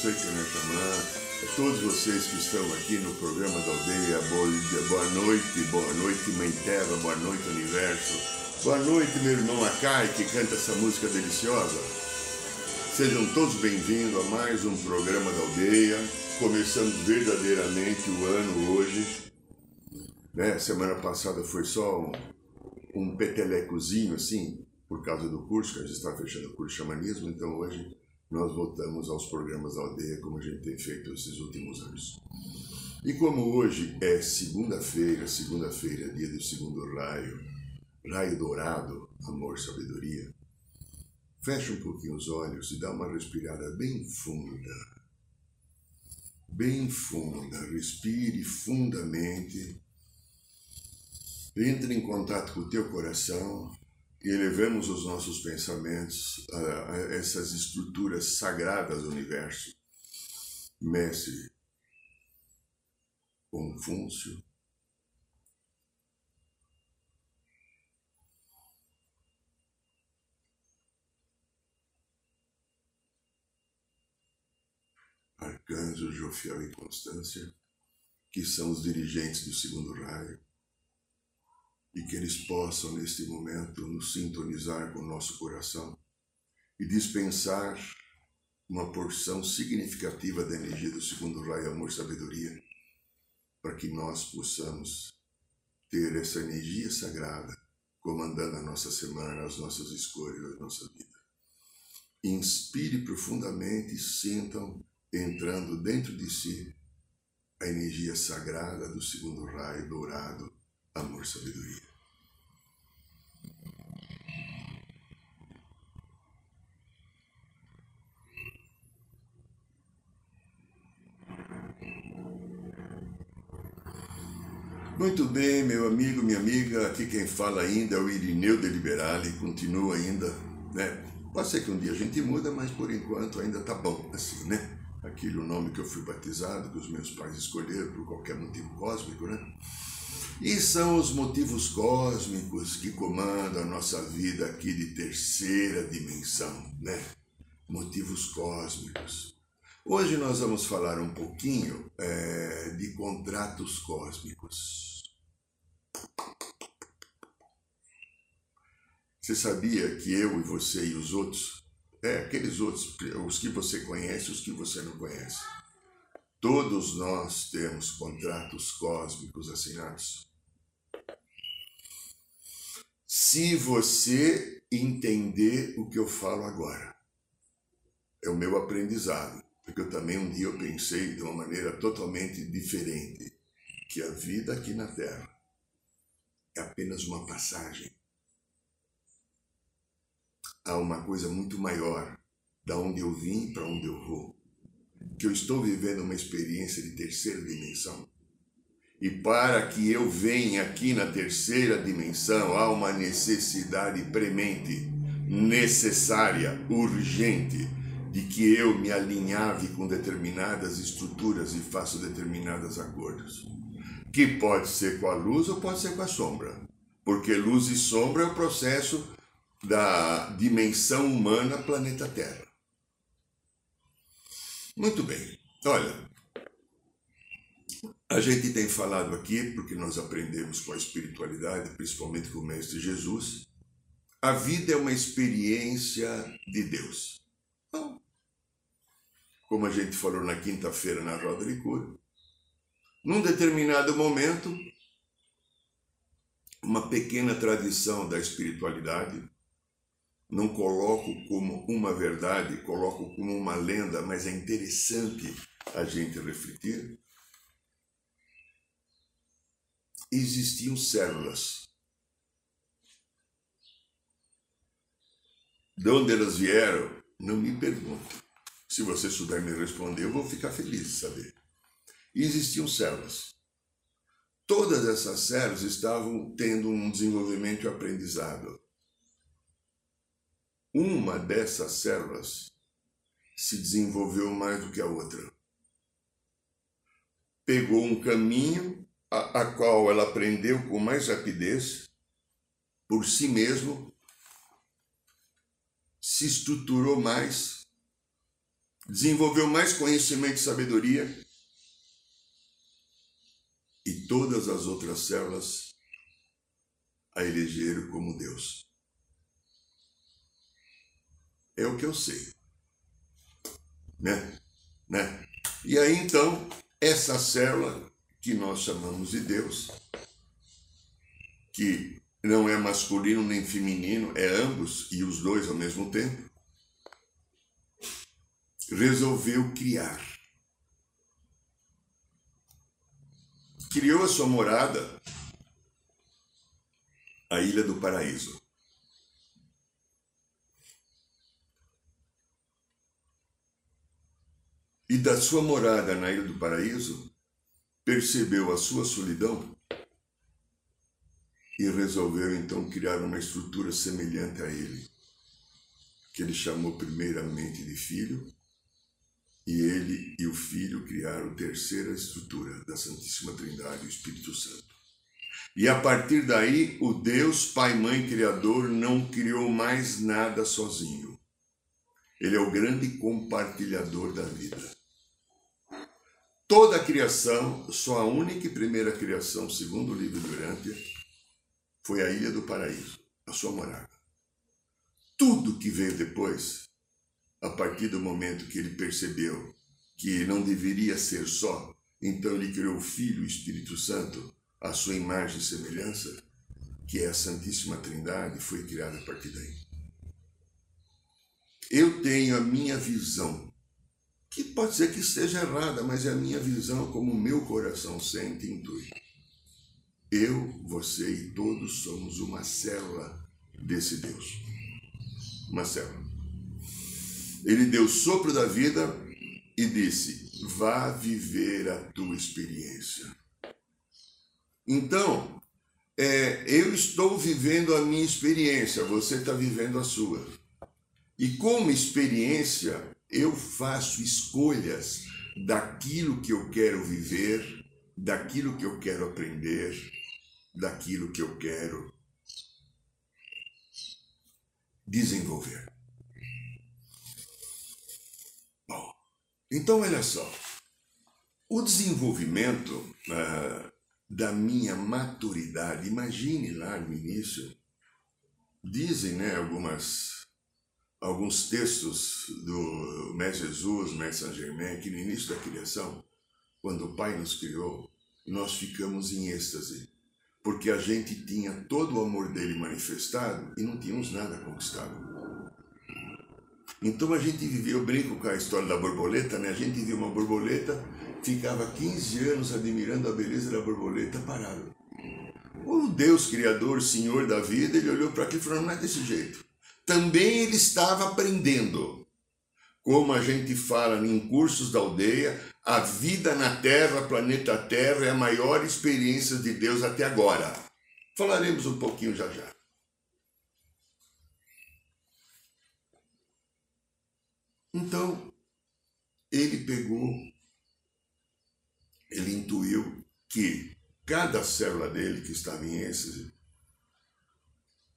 você que não é xamã, todos vocês que estão aqui no programa da aldeia, boa, boa noite, boa noite, Mãe Terra, boa noite, Universo, boa noite, meu irmão Akai, que canta essa música deliciosa. Sejam todos bem-vindos a mais um programa da aldeia, começando verdadeiramente o ano hoje. Né? Semana passada foi só um, um petelecozinho assim, por causa do curso, que a gente está fechando o curso de xamanismo, então hoje nós voltamos aos programas da aldeia como a gente tem feito esses últimos anos. E como hoje é segunda-feira, segunda-feira, dia do segundo raio, raio dourado, amor, sabedoria, fecha um pouquinho os olhos e dá uma respirada bem funda. Bem funda, respire fundamente. Entre em contato com o teu coração, e elevemos os nossos pensamentos a, essas estruturas sagradas do universo. Mestre Confúcio, Arcanjo Jofiel e Constância, que são os dirigentes do segundo raio, e que eles possam, neste momento, nos sintonizar com o nosso coração e dispensar uma porção significativa da energia do segundo raio amor sabedoria, para que nós possamos ter essa energia sagrada comandando a nossa semana, as nossas escolhas, a nossa vida. Inspire profundamente e sintam entrando dentro de si a energia sagrada do segundo raio dourado amor, sabedoria. Muito bem, meu amigo, minha amiga, aqui quem fala ainda é o Irineu de Liberale, continua ainda, né? Pode ser que um dia a gente muda, mas por enquanto ainda tá bom, assim, né? Aquele o nome que eu fui batizado, que os meus pais escolheram por qualquer motivo cósmico, né? E são os motivos cósmicos que comandam a nossa vida aqui de terceira dimensão, né? Motivos cósmicos. Hoje nós vamos falar um pouquinho é, de contratos cósmicos. Você sabia que eu e você e os outros, é, aqueles outros, os que você conhece, os que você não conhece, todos nós temos contratos cósmicos assinados? Se você entender o que eu falo agora. É o meu aprendizado, porque eu também um dia eu pensei de uma maneira totalmente diferente, que a vida aqui na Terra é apenas uma passagem. Há uma coisa muito maior, da onde eu vim para onde eu vou. Que eu estou vivendo uma experiência de terceira dimensão e para que eu venha aqui na terceira dimensão, há uma necessidade premente, necessária, urgente, de que eu me alinhave com determinadas estruturas e faça determinados acordos. Que pode ser com a luz ou pode ser com a sombra. Porque luz e sombra é o processo da dimensão humana planeta Terra. Muito bem. Olha, a gente tem falado aqui, porque nós aprendemos com a espiritualidade, principalmente com o Mestre Jesus, a vida é uma experiência de Deus. Então, como a gente falou na quinta-feira na roda de cura, num determinado momento, uma pequena tradição da espiritualidade, não coloco como uma verdade, coloco como uma lenda, mas é interessante a gente refletir existiam células De onde elas vieram, não me pergunte. Se você souber me responder, eu vou ficar feliz de saber. Existiam células. Todas essas células estavam tendo um desenvolvimento e aprendizado. Uma dessas células se desenvolveu mais do que a outra. Pegou um caminho a, a qual ela aprendeu com mais rapidez, por si mesmo, se estruturou mais, desenvolveu mais conhecimento e sabedoria, e todas as outras células a elegeram como Deus. É o que eu sei. Né? Né? E aí então, essa célula que nós chamamos de Deus, que não é masculino nem feminino, é ambos e os dois ao mesmo tempo, resolveu criar. Criou a sua morada, a Ilha do Paraíso. E da sua morada na Ilha do Paraíso, percebeu a sua solidão e resolveu então criar uma estrutura semelhante a ele, que ele chamou primeiramente de filho, e ele e o filho criaram a terceira estrutura da Santíssima Trindade, o Espírito Santo. E a partir daí, o Deus Pai, Mãe, Criador não criou mais nada sozinho. Ele é o grande compartilhador da vida. Toda a criação, só a única e primeira criação, segundo o livro de Urântia, foi a Ilha do Paraíso, a sua morada. Tudo que veio depois, a partir do momento que ele percebeu que não deveria ser só, então ele criou o Filho o Espírito Santo, a sua imagem e semelhança, que é a Santíssima Trindade, foi criada a partir daí. Eu tenho a minha visão que pode ser que esteja errada, mas é a minha visão como o meu coração sente e intui. Eu, você e todos somos uma célula desse Deus. Uma célula. Ele deu sopro da vida e disse: vá viver a tua experiência. Então, é, eu estou vivendo a minha experiência, você está vivendo a sua. E como experiência, eu faço escolhas daquilo que eu quero viver, daquilo que eu quero aprender, daquilo que eu quero desenvolver. Bom, então olha só. O desenvolvimento uh, da minha maturidade, imagine lá no início, dizem né, algumas alguns textos do Mestre Jesus, Mestre Saint Germain, que no início da criação, quando o Pai nos criou, nós ficamos em êxtase, porque a gente tinha todo o amor dele manifestado e não tínhamos nada conquistado. Então a gente vivia, eu brinco com a história da borboleta, né? A gente via uma borboleta, ficava 15 anos admirando a beleza da borboleta parado. O Deus Criador, Senhor da vida, ele olhou para aquilo e falou: não é desse jeito também ele estava aprendendo. Como a gente fala em cursos da aldeia, a vida na Terra, planeta Terra, é a maior experiência de Deus até agora. Falaremos um pouquinho já já. Então, ele pegou, ele intuiu que cada célula dele que estava em êxtase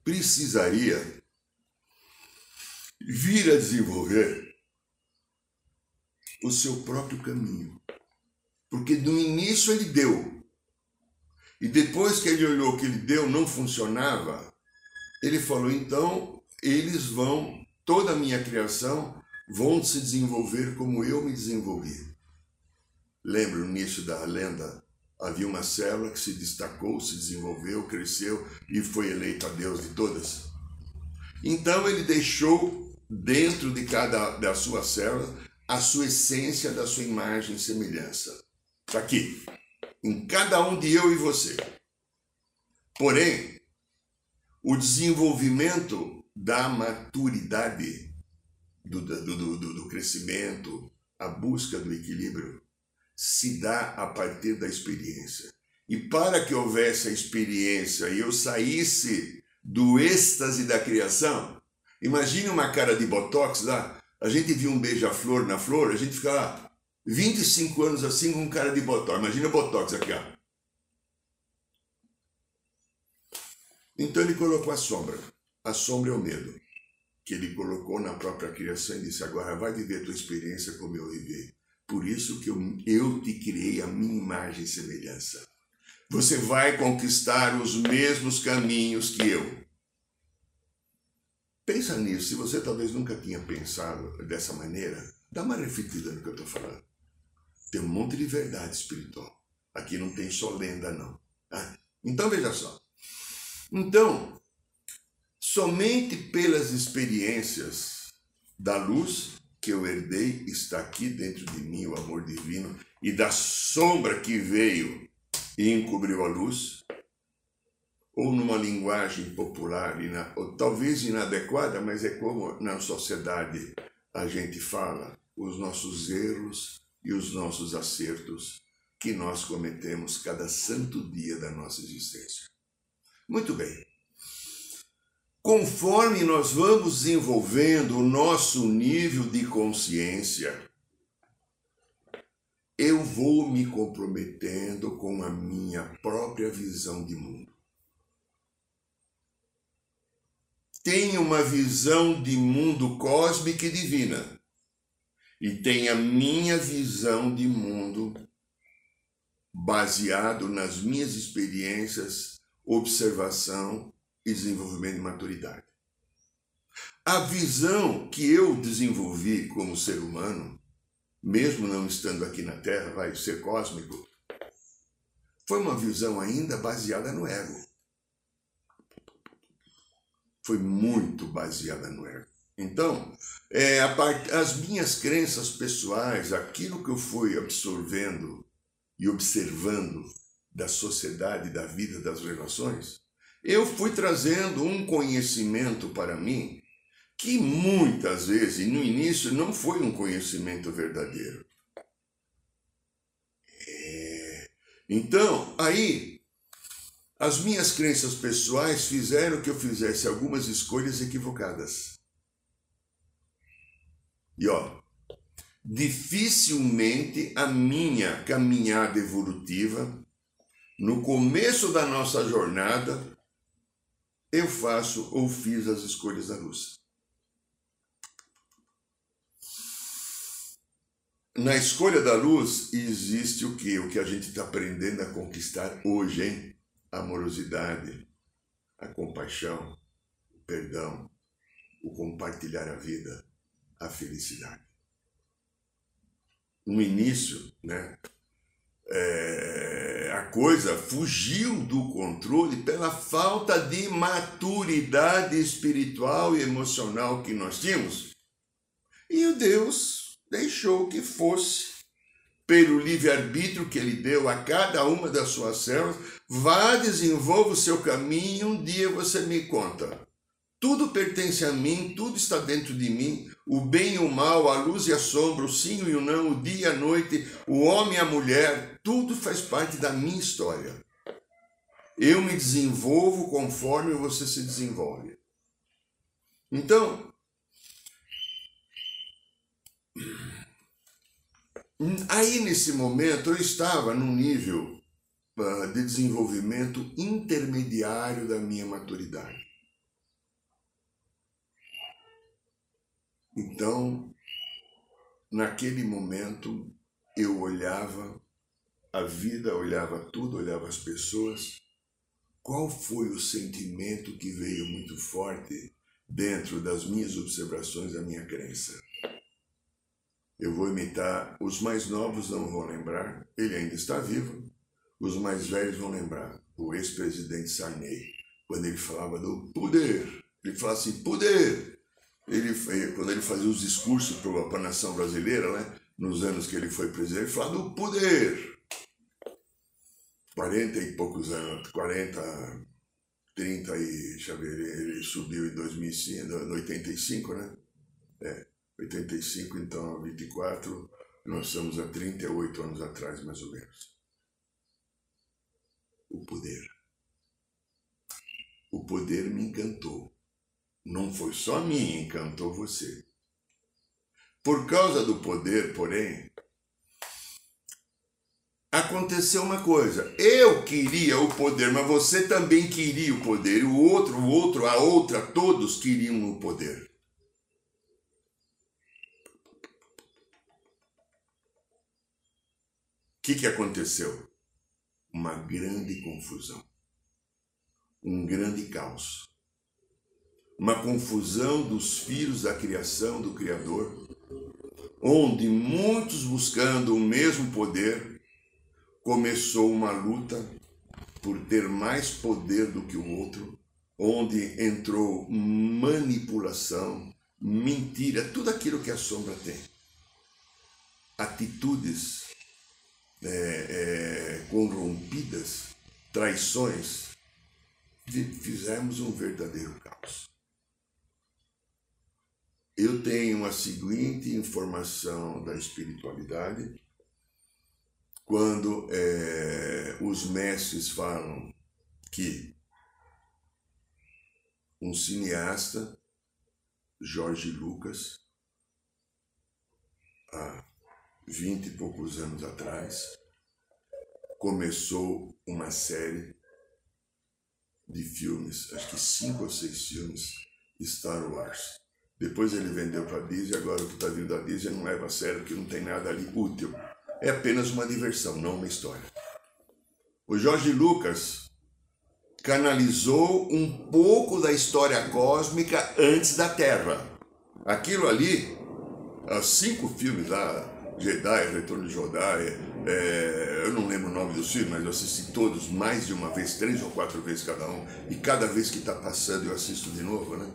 precisaria vir a desenvolver o seu próprio caminho. Porque no início ele deu. E depois que ele olhou que ele deu não funcionava, ele falou: então eles vão, toda a minha criação, vão se desenvolver como eu me desenvolvi. Lembra no início da lenda? Havia uma célula que se destacou, se desenvolveu, cresceu e foi eleita a Deus de todas. Então ele deixou dentro de cada da sua célula a sua essência da sua imagem e semelhança. Está aqui, em cada um de eu e você. Porém, o desenvolvimento da maturidade, do, do, do, do crescimento, a busca do equilíbrio, se dá a partir da experiência. E para que houvesse a experiência e eu saísse do êxtase da criação, imagine uma cara de botox lá, a gente viu um beija-flor na flor, a gente fica lá 25 anos assim com um cara de botox. Imagina botox aqui, ó. Então ele colocou a sombra. A sombra é o medo, que ele colocou na própria criação e disse: agora vai viver a tua experiência como eu vivi. Por isso que eu, eu te criei a minha imagem e semelhança. Você vai conquistar os mesmos caminhos que eu. Pensa nisso, se você talvez nunca tinha pensado dessa maneira, dá uma refletida no que eu estou falando. Tem um monte de verdade espiritual. Aqui não tem só lenda, não. Ah, então veja só. Então, somente pelas experiências da luz que eu herdei está aqui dentro de mim o amor divino e da sombra que veio e encobriu a luz, ou numa linguagem popular, ou talvez inadequada, mas é como na sociedade a gente fala, os nossos erros e os nossos acertos que nós cometemos cada santo dia da nossa existência. Muito bem. Conforme nós vamos desenvolvendo o nosso nível de consciência, eu vou me comprometendo com a minha própria visão de mundo. Tenho uma visão de mundo cósmica e divina, e tenho a minha visão de mundo baseado nas minhas experiências, observação e desenvolvimento de maturidade. A visão que eu desenvolvi como ser humano mesmo não estando aqui na Terra, vai ser cósmico, foi uma visão ainda baseada no ego. Foi muito baseada no ego. Então, é, part... as minhas crenças pessoais, aquilo que eu fui absorvendo e observando da sociedade, da vida, das relações, eu fui trazendo um conhecimento para mim que muitas vezes, no início, não foi um conhecimento verdadeiro. É... Então, aí, as minhas crenças pessoais fizeram que eu fizesse algumas escolhas equivocadas. E ó, dificilmente a minha caminhada evolutiva, no começo da nossa jornada, eu faço ou fiz as escolhas da luz. Na escolha da luz existe o que? O que a gente está aprendendo a conquistar hoje, hein? A amorosidade, a compaixão, o perdão, o compartilhar a vida, a felicidade. No início, né? É, a coisa fugiu do controle pela falta de maturidade espiritual e emocional que nós tínhamos. E o Deus deixou que fosse, pelo livre-arbítrio que ele deu a cada uma das suas células, vá, desenvolva o seu caminho um dia você me conta. Tudo pertence a mim, tudo está dentro de mim, o bem e o mal, a luz e a sombra, o sim e o não, o dia e a noite, o homem e a mulher, tudo faz parte da minha história. Eu me desenvolvo conforme você se desenvolve. Então, Aí, nesse momento, eu estava num nível de desenvolvimento intermediário da minha maturidade. Então, naquele momento, eu olhava a vida, olhava tudo, olhava as pessoas. Qual foi o sentimento que veio muito forte dentro das minhas observações, da minha crença? Eu vou imitar, os mais novos não vão lembrar, ele ainda está vivo. Os mais velhos vão lembrar, o ex-presidente Sarney, quando ele falava do poder. Ele falava assim, poder! Ele, quando ele fazia os discursos para a nação brasileira, né, nos anos que ele foi presidente, ele falava do poder. 40 e poucos anos, 40, 30 e, deixa eu ver, ele subiu em 2005, no 85, né? É, 85, então 24, nós estamos há 38 anos atrás, mais ou menos. O poder. O poder me encantou. Não foi só mim, encantou você. Por causa do poder, porém, aconteceu uma coisa. Eu queria o poder, mas você também queria o poder. O outro, o outro, a outra, todos queriam o poder. O que, que aconteceu? Uma grande confusão. Um grande caos. Uma confusão dos filhos da criação do Criador, onde muitos buscando o mesmo poder começou uma luta por ter mais poder do que o outro, onde entrou manipulação, mentira, tudo aquilo que a sombra tem. Atitudes é, é, corrompidas, traições, fizemos um verdadeiro caos. Eu tenho a seguinte informação da espiritualidade quando é, os mestres falam que um cineasta, Jorge Lucas, há vinte e poucos anos atrás, começou uma série de filmes, acho que cinco ou seis filmes, Star Wars. Depois ele vendeu para a Disney, agora o que está vindo da Disney não leva a sério, porque não tem nada ali útil é apenas uma diversão, não uma história. O Jorge Lucas canalizou um pouco da história cósmica antes da Terra. Aquilo ali, os cinco filmes lá, Jedi, Retorno de Jedi, é, eu não lembro o nome dos filmes, mas eu assisti todos mais de uma vez, três ou quatro vezes cada um, e cada vez que está passando eu assisto de novo, né?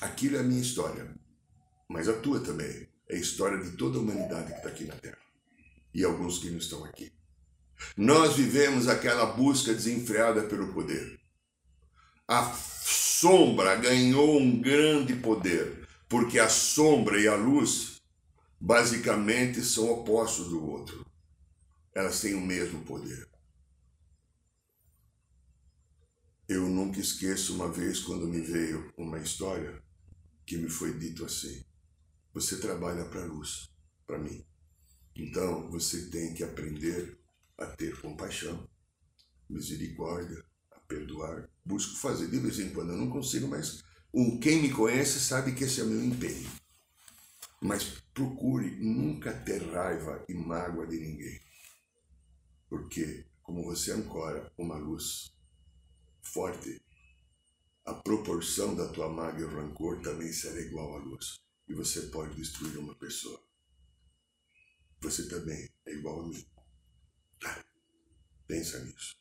Aquilo é a minha história, mas a tua também. É a história de toda a humanidade que está aqui na Terra e alguns que não estão aqui. Nós vivemos aquela busca desenfreada pelo poder. A sombra ganhou um grande poder, porque a sombra e a luz basicamente são opostos do outro. Elas têm o mesmo poder. Eu nunca esqueço uma vez quando me veio uma história que me foi dito assim: você trabalha para a luz, para mim. Então você tem que aprender a ter compaixão, misericórdia, a perdoar. Busco fazer de vez em quando, eu não consigo, mas um, quem me conhece sabe que esse é o meu empenho. Mas procure nunca ter raiva e mágoa de ninguém. Porque, como você ancora uma luz forte, a proporção da tua mágoa e rancor também será igual à luz. E você pode destruir uma pessoa você também é igual a mim. Tá? Pensa nisso.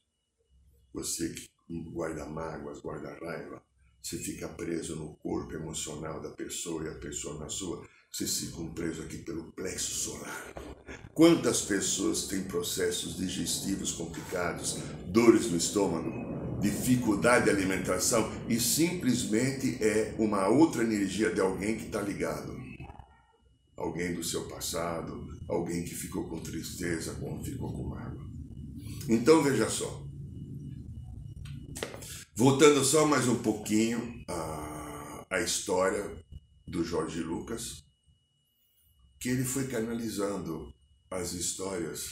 Você que guarda mágoas, guarda raiva, você fica preso no corpo emocional da pessoa e a pessoa na sua, vocês ficam presos aqui pelo plexo solar. Quantas pessoas têm processos digestivos complicados, dores no estômago, dificuldade de alimentação e simplesmente é uma outra energia de alguém que está ligado alguém do seu passado, alguém que ficou com tristeza, como ficou com mágoa. Então veja só. Voltando só mais um pouquinho à, à história do Jorge Lucas, que ele foi canalizando as histórias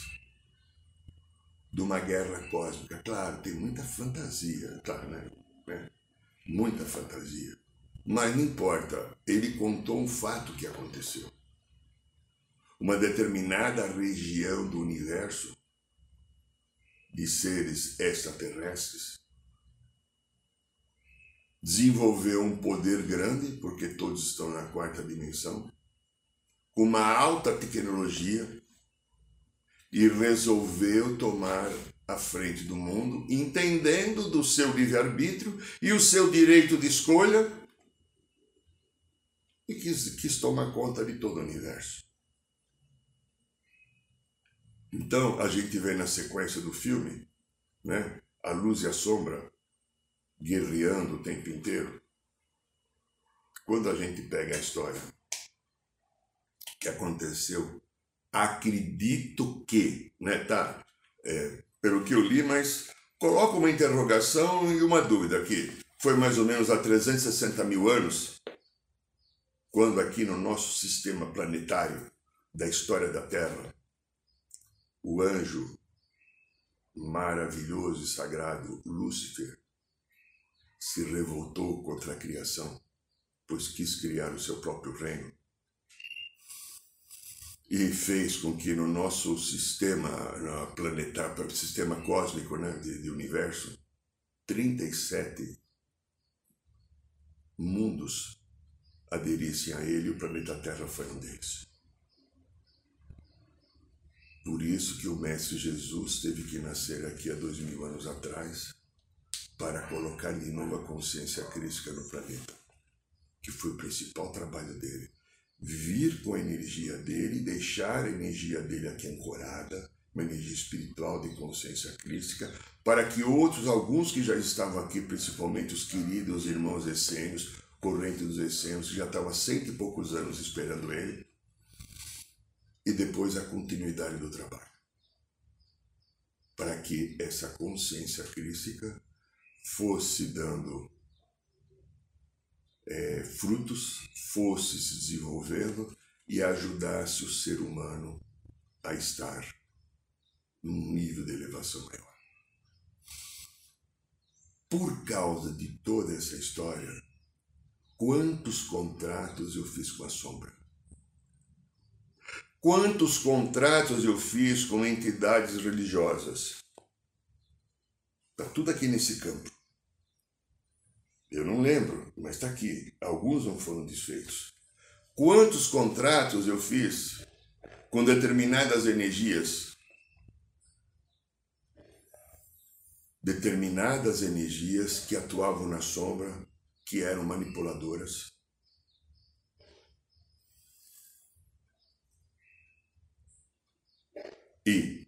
de uma guerra cósmica. Claro, tem muita fantasia, tá, né? É, muita fantasia. Mas não importa, ele contou um fato que aconteceu uma determinada região do universo de seres extraterrestres desenvolveu um poder grande, porque todos estão na quarta dimensão, com uma alta tecnologia e resolveu tomar a frente do mundo, entendendo do seu livre-arbítrio e o seu direito de escolha, e quis, quis tomar conta de todo o universo. Então, a gente vê na sequência do filme, né, a luz e a sombra guerreando o tempo inteiro. Quando a gente pega a história que aconteceu, acredito que, né, tá? É, pelo que eu li, mas coloco uma interrogação e uma dúvida aqui. Foi mais ou menos há 360 mil anos, quando aqui no nosso sistema planetário da história da Terra, o anjo maravilhoso e sagrado Lúcifer se revoltou contra a criação, pois quis criar o seu próprio reino. E fez com que no nosso sistema planetário, sistema cósmico né, de, de universo, 37 mundos aderissem a ele o planeta Terra foi um deles. Por isso que o Mestre Jesus teve que nascer aqui há dois mil anos atrás para colocar de novo a consciência crítica no planeta, que foi o principal trabalho dele. Vir com a energia dele, deixar a energia dele aqui ancorada, uma energia espiritual de consciência crítica, para que outros, alguns que já estavam aqui, principalmente os queridos irmãos essênios, corrente dos essênios, que já estavam há cento e poucos anos esperando ele, e depois a continuidade do trabalho. Para que essa consciência crística fosse dando é, frutos, fosse se desenvolvendo e ajudasse o ser humano a estar num nível de elevação maior. Por causa de toda essa história, quantos contratos eu fiz com a sombra? Quantos contratos eu fiz com entidades religiosas? Está tudo aqui nesse campo. Eu não lembro, mas está aqui. Alguns não foram desfeitos. Quantos contratos eu fiz com determinadas energias? Determinadas energias que atuavam na sombra, que eram manipuladoras E,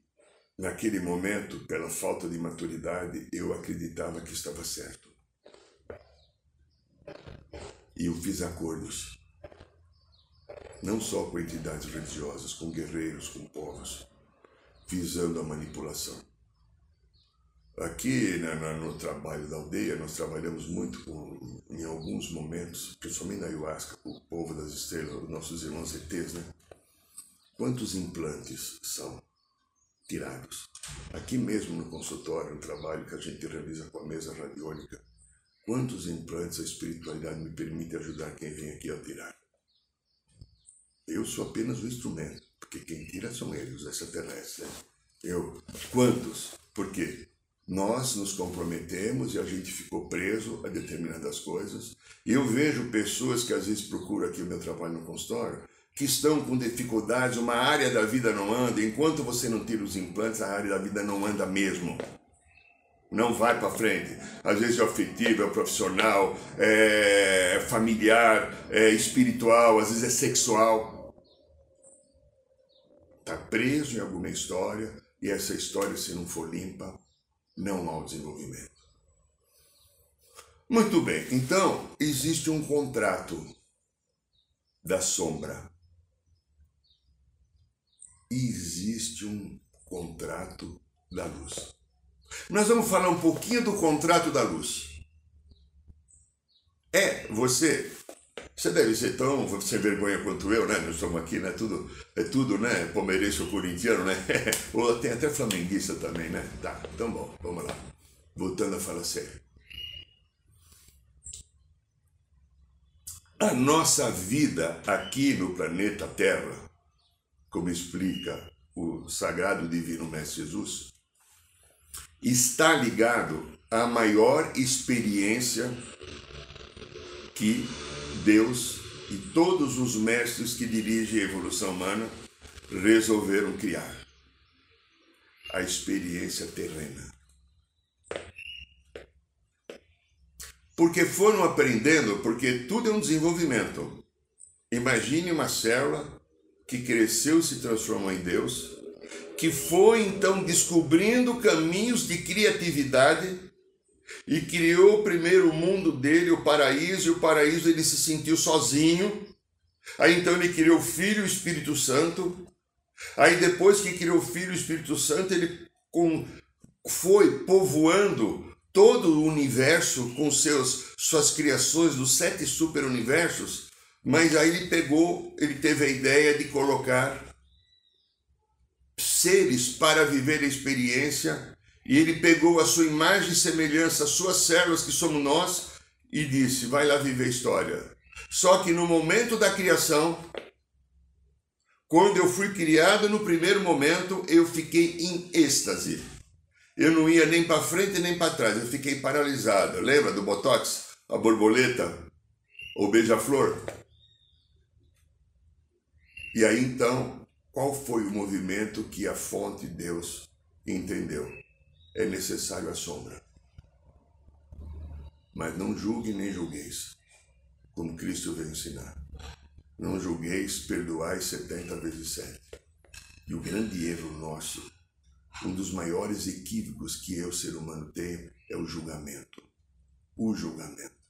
naquele momento, pela falta de maturidade, eu acreditava que estava certo. E eu fiz acordos, não só com entidades religiosas, com guerreiros, com povos, visando a manipulação. Aqui no trabalho da aldeia, nós trabalhamos muito com, em alguns momentos, principalmente na ayahuasca, o povo das estrelas, os nossos irmãos ETs, né? Quantos implantes são? tirados. Aqui mesmo no consultório, no trabalho que a gente realiza com a mesa radiônica, quantos implantes a espiritualidade me permite ajudar quem vem aqui a tirar? Eu sou apenas o instrumento, porque quem tira são eles, os extraterrestres. Né? Eu, quantos? Por quê? Nós nos comprometemos e a gente ficou preso a determinadas coisas. E eu vejo pessoas que às vezes procuram aqui o meu trabalho no consultório que estão com dificuldades, uma área da vida não anda, enquanto você não tira os implantes, a área da vida não anda mesmo. Não vai para frente. Às vezes é afetivo, é profissional, é familiar, é espiritual, às vezes é sexual. Está preso em alguma história e essa história, se não for limpa, não há desenvolvimento. Muito bem, então existe um contrato da sombra existe um contrato da luz. Nós vamos falar um pouquinho do contrato da luz. É, você, você deve ser tão sem vergonha quanto eu, né? Nós estamos aqui, né? Tudo, é tudo, né? Palmeirense ou corintiano, né? ou tem até flamenguista também, né? Tá, então bom, vamos lá. Voltando a falar sério. A nossa vida aqui no planeta Terra como explica o sagrado divino Mestre Jesus, está ligado à maior experiência que Deus e todos os mestres que dirigem a evolução humana resolveram criar. A experiência terrena. Porque foram aprendendo, porque tudo é um desenvolvimento. Imagine uma célula que cresceu e se transformou em Deus, que foi então descobrindo caminhos de criatividade e criou primeiro o mundo dele, o paraíso, e o paraíso ele se sentiu sozinho. Aí então ele criou o Filho e o Espírito Santo. Aí depois que criou o Filho e o Espírito Santo, ele com, foi povoando todo o universo com seus suas criações dos sete superuniversos, mas aí ele pegou, ele teve a ideia de colocar seres para viver a experiência, e ele pegou a sua imagem e semelhança, as suas células que somos nós, e disse: "Vai lá viver a história". Só que no momento da criação, quando eu fui criado, no primeiro momento, eu fiquei em êxtase. Eu não ia nem para frente nem para trás, eu fiquei paralisado. Lembra do Botox? A borboleta? O beija-flor? E aí então, qual foi o movimento que a fonte Deus entendeu? É necessário a sombra. Mas não julgue nem julgueis, como Cristo veio ensinar. Não julgueis, perdoai setenta vezes sete. E o grande erro nosso um dos maiores equívocos que eu, ser humano, tenho é o julgamento. O julgamento.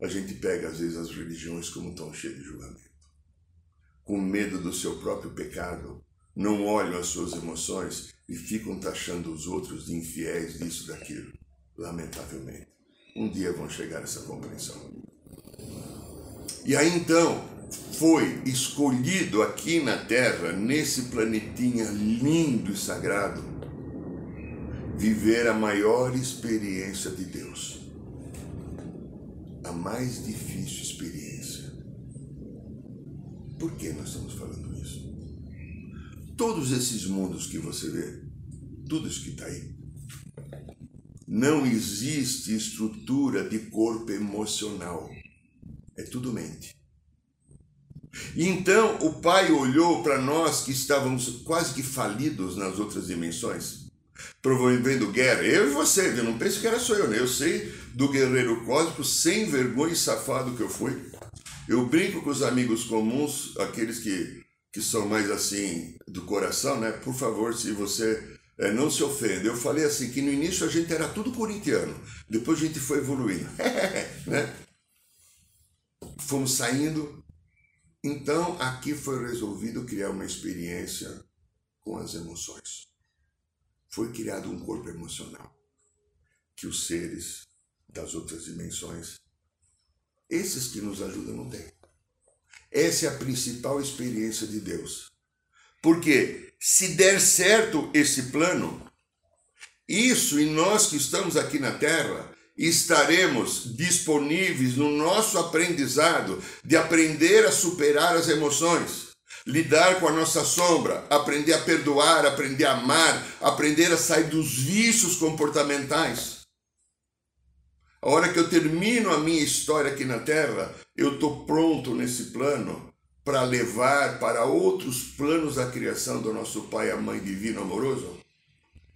A gente pega, às vezes, as religiões como tão cheias de julgamento. Com medo do seu próprio pecado, não olham as suas emoções e ficam taxando os outros de infiéis disso, daquilo. Lamentavelmente. Um dia vão chegar a essa compreensão. E aí então, foi escolhido aqui na Terra, nesse planetinha lindo e sagrado, viver a maior experiência de Deus. A mais difícil experiência. Por que nós estamos falando isso? Todos esses mundos que você vê, tudo isso que está aí, não existe estrutura de corpo emocional. É tudo mente. Então o pai olhou para nós que estávamos quase que falidos nas outras dimensões, promovendo guerra. Eu e você, eu não penso que era só eu, né? Eu sei do guerreiro cósmico sem vergonha e safado que eu fui. Eu brinco com os amigos comuns, aqueles que, que são mais assim do coração, né? Por favor, se você é, não se ofenda. Eu falei assim que no início a gente era tudo corintiano, depois a gente foi evoluindo, né? Fomos saindo então, aqui foi resolvido criar uma experiência com as emoções. Foi criado um corpo emocional que os seres das outras dimensões, esses que nos ajudam, não têm. Essa é a principal experiência de Deus. Porque se der certo esse plano, isso e nós que estamos aqui na Terra estaremos disponíveis no nosso aprendizado de aprender a superar as emoções, lidar com a nossa sombra, aprender a perdoar, aprender a amar, aprender a sair dos vícios comportamentais. A hora que eu termino a minha história aqui na Terra, eu estou pronto nesse plano para levar para outros planos da criação do nosso Pai, a Mãe Divino Amoroso,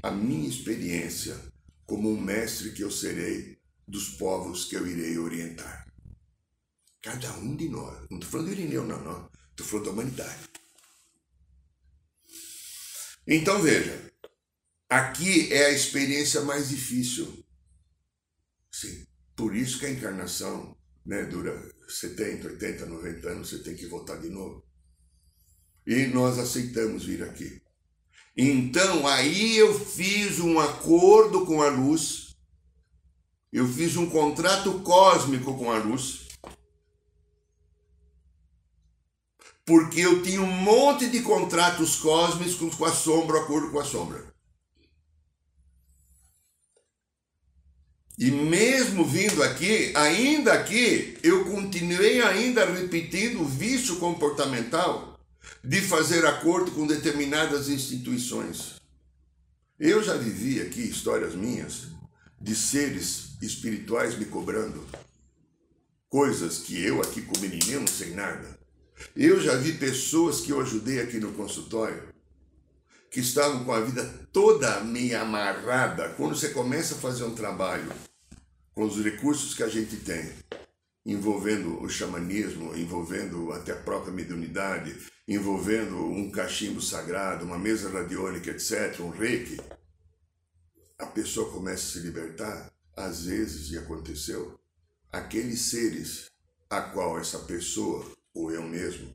a minha experiência como um mestre que eu serei dos povos que eu irei orientar. Cada um de nós. Não estou falando do Irineu, não, não. Estou falando da humanidade. Então veja, aqui é a experiência mais difícil. Sim, por isso que a encarnação né, dura 70, 80, 90 anos, você tem que voltar de novo. E nós aceitamos vir aqui. Então aí eu fiz um acordo com a luz, eu fiz um contrato cósmico com a luz, porque eu tinha um monte de contratos cósmicos com a sombra, acordo com a sombra. E mesmo vindo aqui, ainda aqui, eu continuei ainda repetindo o vício comportamental de fazer acordo com determinadas instituições. Eu já vivi aqui histórias minhas de seres espirituais me cobrando coisas que eu aqui como menino não sei nada. Eu já vi pessoas que eu ajudei aqui no consultório que estavam com a vida toda meio amarrada. Quando você começa a fazer um trabalho com os recursos que a gente tem, envolvendo o xamanismo, envolvendo até a própria mediunidade, envolvendo um cachimbo sagrado, uma mesa radiônica, etc., um reiki, a pessoa começa a se libertar, às vezes, e aconteceu, aqueles seres a qual essa pessoa, ou eu mesmo,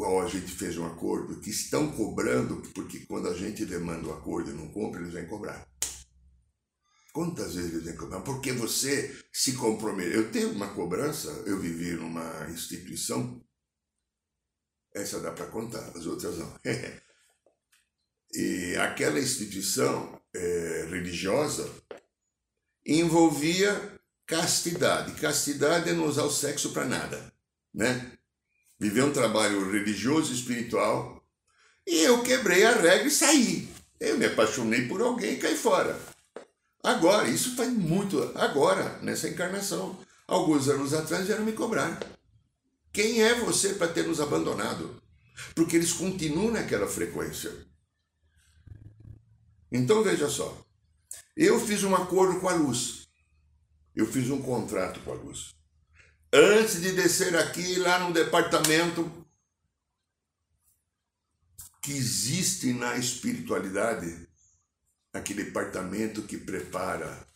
qual a gente fez um acordo, que estão cobrando, porque quando a gente demanda o um acordo e não cumpre, eles vêm cobrar. Quantas vezes eles vêm cobrar? Porque você se comprometeu. Eu tenho uma cobrança, eu vivi numa instituição, essa dá para contar, as outras não. e aquela instituição é, religiosa envolvia castidade. Castidade é não usar o sexo para nada, né? Viver um trabalho religioso e espiritual. E eu quebrei a regra e saí. Eu me apaixonei por alguém e caí fora. Agora, isso faz muito. Agora, nessa encarnação. Alguns anos atrás vieram me cobrar. Quem é você para ter nos abandonado? Porque eles continuam naquela frequência. Então veja só. Eu fiz um acordo com a luz. Eu fiz um contrato com a luz. Antes de descer aqui, lá no departamento que existe na espiritualidade, aquele departamento que prepara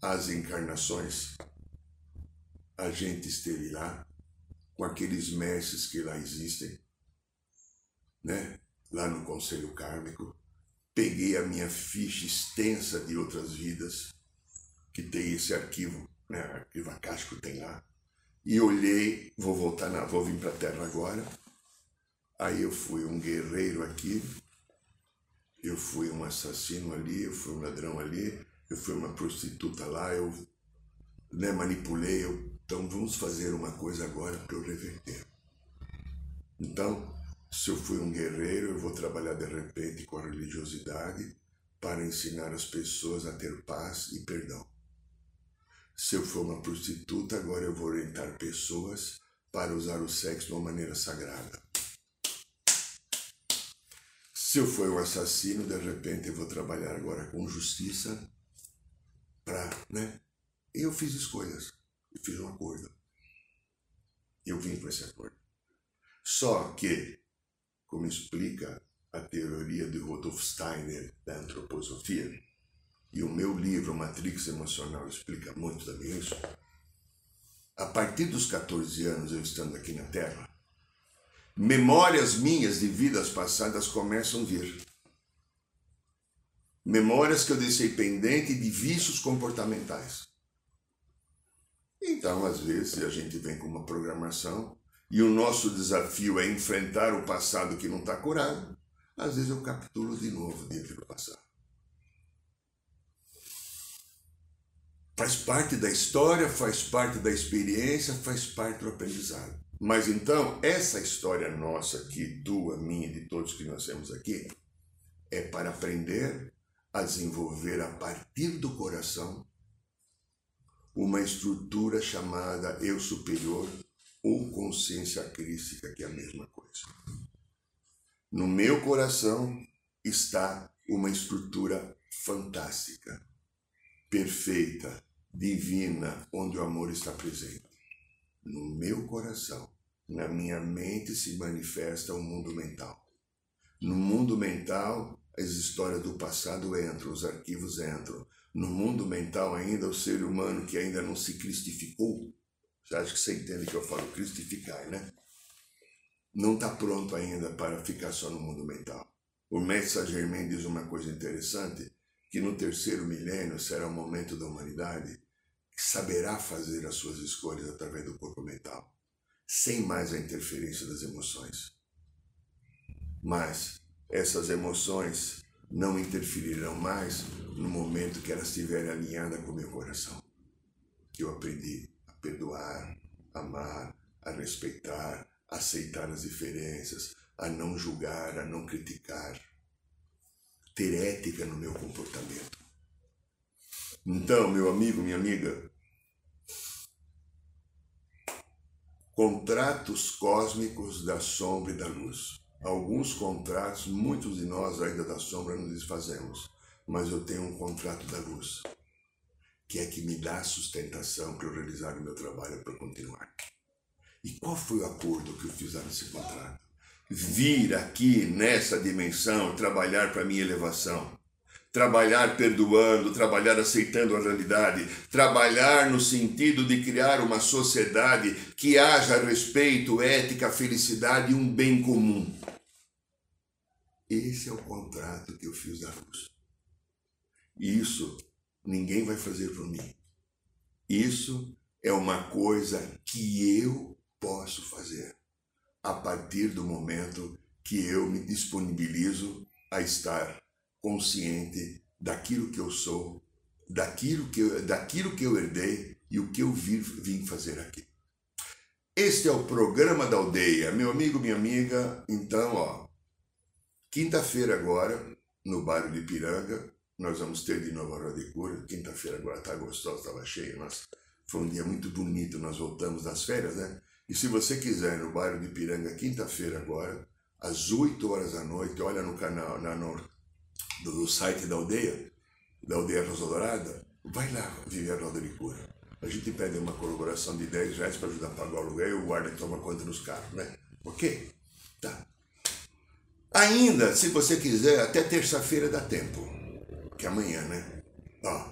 as encarnações, a gente esteve lá com aqueles mestres que lá existem, né? Lá no Conselho Kármico, peguei a minha ficha extensa de outras vidas, que tem esse arquivo, né? Arquivo acástico tem lá, e olhei, vou voltar na, vou vir para a Terra agora. Aí eu fui um guerreiro aqui, eu fui um assassino ali, eu fui um ladrão ali, eu fui uma prostituta lá, eu né, manipulei, eu, então vamos fazer uma coisa agora para eu reverter. Então, se eu fui um guerreiro, eu vou trabalhar de repente com a religiosidade para ensinar as pessoas a ter paz e perdão. Se eu for uma prostituta, agora eu vou orientar pessoas para usar o sexo de uma maneira sagrada. Se eu for um assassino, de repente eu vou trabalhar agora com justiça para, né? Eu fiz escolhas, eu fiz um acordo. Eu vim com esse acordo. Só que, como explica a teoria de Rudolf Steiner da antroposofia, e o meu livro Matrix Emocional explica muito também isso, a partir dos 14 anos eu estando aqui na Terra, memórias minhas de vidas passadas começam a vir. Memórias que eu deixei pendente de vícios comportamentais. Então, às vezes, a gente vem com uma programação e o nosso desafio é enfrentar o passado que não está curado. Às vezes eu captulo de novo dentro do passado. Faz parte da história, faz parte da experiência, faz parte do aprendizado. Mas então, essa história nossa aqui, tua, minha, de todos que nós temos aqui, é para aprender a desenvolver a partir do coração uma estrutura chamada eu superior ou consciência crística, que é a mesma coisa. No meu coração está uma estrutura fantástica, perfeita, divina, onde o amor está presente no meu coração, na minha mente se manifesta o mundo mental. No mundo mental, as histórias do passado entram, os arquivos entram. No mundo mental ainda, o ser humano que ainda não se cristificou, você acha que você entende que eu falo cristificar, né? Não está pronto ainda para ficar só no mundo mental. O mestre Germain diz uma coisa interessante, que no terceiro milênio será o momento da humanidade saberá fazer as suas escolhas através do corpo mental, sem mais a interferência das emoções. Mas essas emoções não interferirão mais no momento que elas estiverem alinhadas com o meu coração. Eu aprendi a perdoar, amar, a respeitar, a aceitar as diferenças, a não julgar, a não criticar, ter ética no meu comportamento. Então, meu amigo, minha amiga, contratos cósmicos da sombra e da luz. Alguns contratos, muitos de nós ainda da sombra nos desfazemos, mas eu tenho um contrato da luz, que é que me dá sustentação para eu realizar o meu trabalho para continuar. E qual foi o acordo que eu fiz nesse contrato? Vir aqui nessa dimensão trabalhar para minha elevação trabalhar perdoando, trabalhar aceitando a realidade, trabalhar no sentido de criar uma sociedade que haja respeito, ética, felicidade e um bem comum. Esse é o contrato que eu fiz da luz. Isso ninguém vai fazer por mim. Isso é uma coisa que eu posso fazer a partir do momento que eu me disponibilizo a estar consciente daquilo que eu sou, daquilo que eu, daquilo que eu herdei e o que eu vim, fazer aqui. Este é o programa da aldeia, meu amigo, minha amiga. Então, ó, quinta-feira agora, no bairro de Piranga, nós vamos ter de novo a roda de cura. Quinta-feira agora tá gostosa, estava cheia, mas foi um dia muito bonito. Nós voltamos das férias, né? E se você quiser, no bairro de Piranga, quinta-feira agora, às 8 horas da noite, olha no canal, na, no, do site da aldeia, da aldeia Rosa Dourada, vai lá viver a roda de cura. A gente pede uma colaboração de 10 reais para ajudar a pagar o aluguel e o guarda toma conta nos carros, né? Ok? Tá. Ainda, se você quiser, até terça-feira dá tempo. Que é amanhã, né? Ó,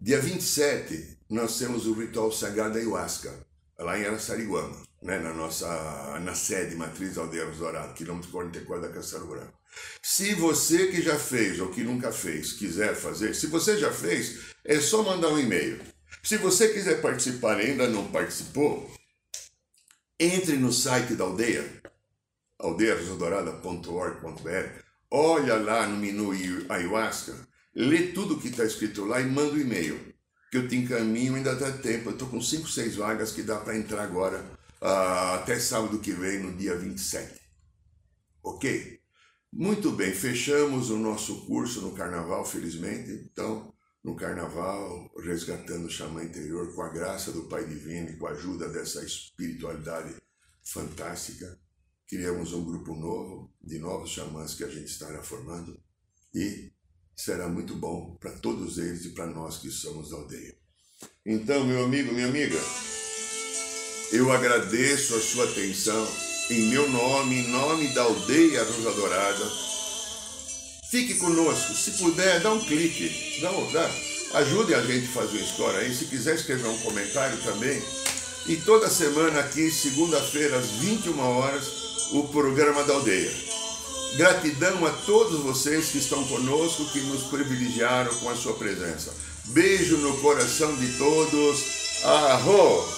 dia 27, nós temos o ritual sagrado da ayahuasca lá em Araçariguama, né, na nossa na sede matriz Aldeias Dourado, quilômetro 44 da Branco. Se você que já fez ou que nunca fez quiser fazer, se você já fez, é só mandar um e-mail. Se você quiser participar e ainda não participou, entre no site da aldeia, aldeiasdorada.org.br, olha lá no menu ayahuasca, lê tudo que está escrito lá e manda um e-mail que eu te encaminho, ainda dá tempo. Eu estou com 5, 6 vagas que dá para entrar agora, uh, até sábado que vem, no dia 27. Ok? Muito bem, fechamos o nosso curso no carnaval, felizmente. Então, no carnaval, resgatando o xamã interior com a graça do Pai Divino e com a ajuda dessa espiritualidade fantástica, criamos um grupo novo de novos xamãs que a gente estará formando e será muito bom para todos eles e para nós que somos da aldeia. Então, meu amigo, minha amiga, eu agradeço a sua atenção em meu nome, em nome da aldeia Rosa Dourada. Fique conosco, se puder, dá um clique, dá, dá, ajude a gente a fazer uma história aí. Se quiser escrever um comentário também. E toda semana aqui, segunda-feira, às 21 horas, o programa da aldeia. Gratidão a todos vocês que estão conosco, que nos privilegiaram com a sua presença. Beijo no coração de todos. Arro!